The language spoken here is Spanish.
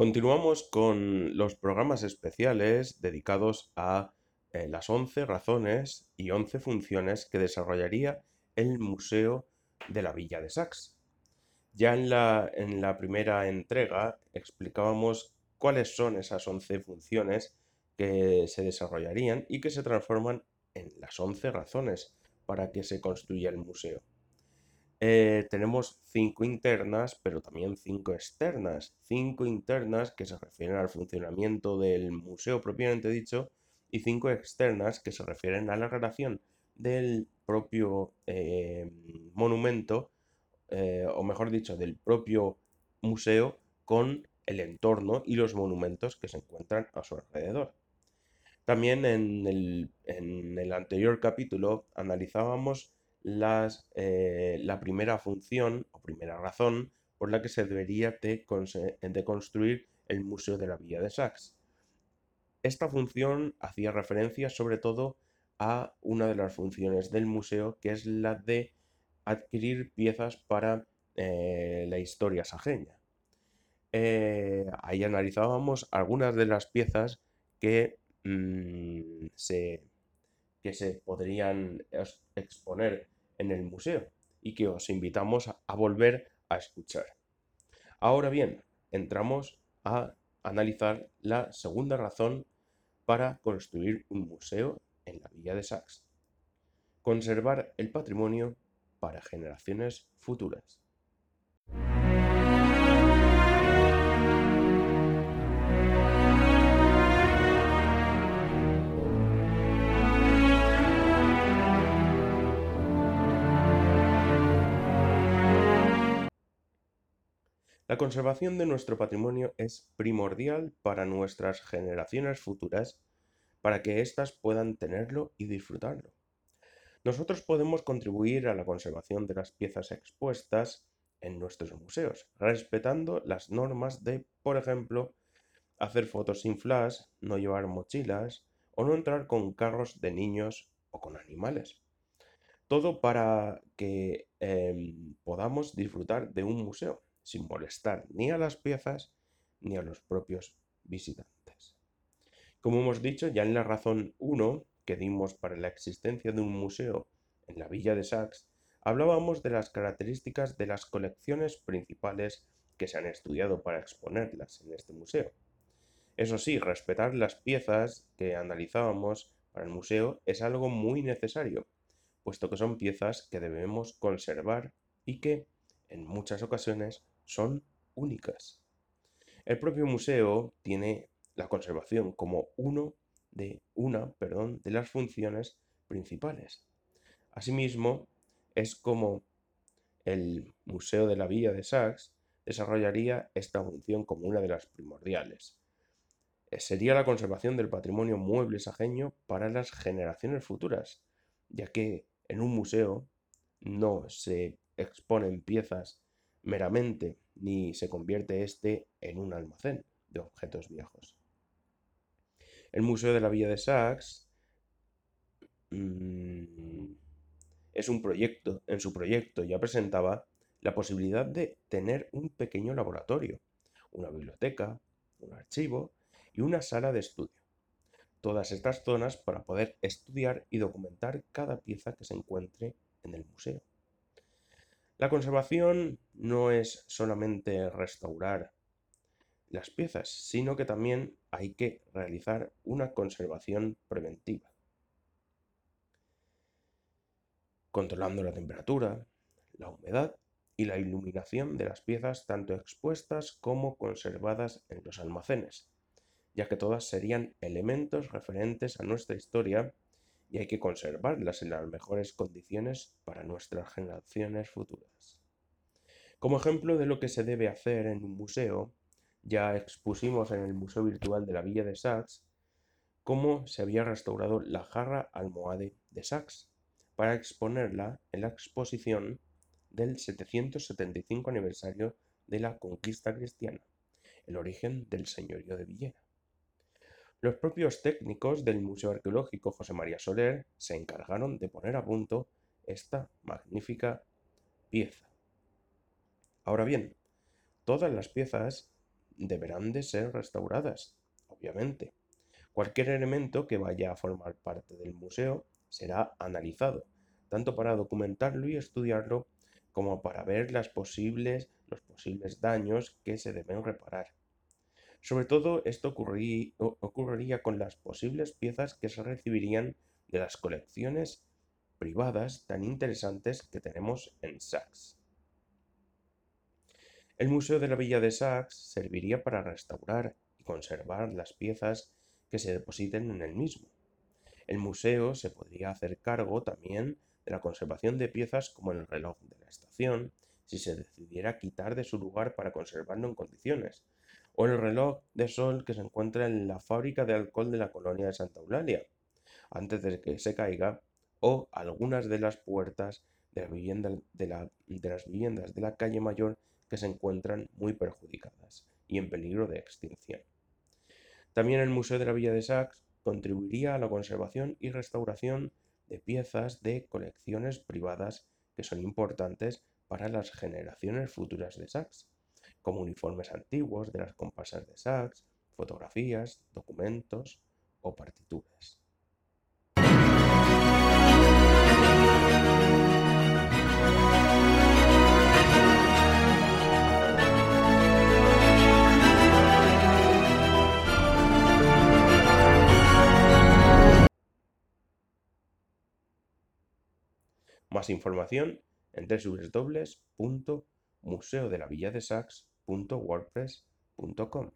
Continuamos con los programas especiales dedicados a eh, las 11 razones y 11 funciones que desarrollaría el Museo de la Villa de Sax. Ya en la, en la primera entrega explicábamos cuáles son esas 11 funciones que se desarrollarían y que se transforman en las 11 razones para que se construya el museo. Eh, tenemos cinco internas, pero también cinco externas. Cinco internas que se refieren al funcionamiento del museo propiamente dicho y cinco externas que se refieren a la relación del propio eh, monumento, eh, o mejor dicho, del propio museo con el entorno y los monumentos que se encuentran a su alrededor. También en el, en el anterior capítulo analizábamos las, eh, la primera función o primera razón por la que se debería de, construir el Museo de la Villa de Sax. Esta función hacía referencia sobre todo a una de las funciones del museo, que es la de adquirir piezas para eh, la historia sajeña. Eh, ahí analizábamos algunas de las piezas que, mm, se, que se podrían exponer en el museo y que os invitamos a volver a escuchar. Ahora bien, entramos a analizar la segunda razón para construir un museo en la Villa de Sax. Conservar el patrimonio para generaciones futuras. La conservación de nuestro patrimonio es primordial para nuestras generaciones futuras, para que éstas puedan tenerlo y disfrutarlo. Nosotros podemos contribuir a la conservación de las piezas expuestas en nuestros museos, respetando las normas de, por ejemplo, hacer fotos sin flash, no llevar mochilas o no entrar con carros de niños o con animales. Todo para que em, podamos disfrutar de un museo sin molestar ni a las piezas ni a los propios visitantes. Como hemos dicho ya en la razón 1 que dimos para la existencia de un museo en la villa de Sax, hablábamos de las características de las colecciones principales que se han estudiado para exponerlas en este museo. Eso sí, respetar las piezas que analizábamos para el museo es algo muy necesario, puesto que son piezas que debemos conservar y que, en muchas ocasiones, son únicas. El propio museo tiene la conservación como uno de una, perdón, de las funciones principales. Asimismo, es como el Museo de la Villa de Sax desarrollaría esta función como una de las primordiales. Eh, sería la conservación del patrimonio mueble sajeño para las generaciones futuras, ya que en un museo no se exponen piezas meramente, ni se convierte éste en un almacén de objetos viejos. El Museo de la Villa de Sax mm, es un proyecto, en su proyecto ya presentaba la posibilidad de tener un pequeño laboratorio, una biblioteca, un archivo y una sala de estudio. Todas estas zonas para poder estudiar y documentar cada pieza que se encuentre en el museo. La conservación no es solamente restaurar las piezas, sino que también hay que realizar una conservación preventiva. Controlando la temperatura, la humedad y la iluminación de las piezas tanto expuestas como conservadas en los almacenes, ya que todas serían elementos referentes a nuestra historia y hay que conservarlas en las mejores condiciones para nuestras generaciones futuras. Como ejemplo de lo que se debe hacer en un museo, ya expusimos en el Museo Virtual de la Villa de Sax cómo se había restaurado la jarra almohade de Sax para exponerla en la exposición del 775 aniversario de la conquista cristiana, el origen del señorío de Villena. Los propios técnicos del Museo Arqueológico José María Soler se encargaron de poner a punto esta magnífica pieza. Ahora bien, todas las piezas deberán de ser restauradas, obviamente. Cualquier elemento que vaya a formar parte del museo será analizado, tanto para documentarlo y estudiarlo como para ver las posibles, los posibles daños que se deben reparar. Sobre todo esto ocurriría con las posibles piezas que se recibirían de las colecciones privadas tan interesantes que tenemos en Sachs. El Museo de la Villa de Sachs serviría para restaurar y conservar las piezas que se depositen en el mismo. El museo se podría hacer cargo también de la conservación de piezas como el reloj de la estación, si se decidiera quitar de su lugar para conservarlo en condiciones, o el reloj de sol que se encuentra en la fábrica de alcohol de la colonia de Santa Eulalia, antes de que se caiga, o algunas de las puertas de, las viviendas de la calle mayor que se encuentran muy perjudicadas y en peligro de extinción. También el Museo de la Villa de Sax contribuiría a la conservación y restauración de piezas de colecciones privadas que son importantes para las generaciones futuras de Sachs, como uniformes antiguos de las comparsas de Sachs, fotografías, documentos o partituras. Más información en www.museodelavilladesax.wordpress.com.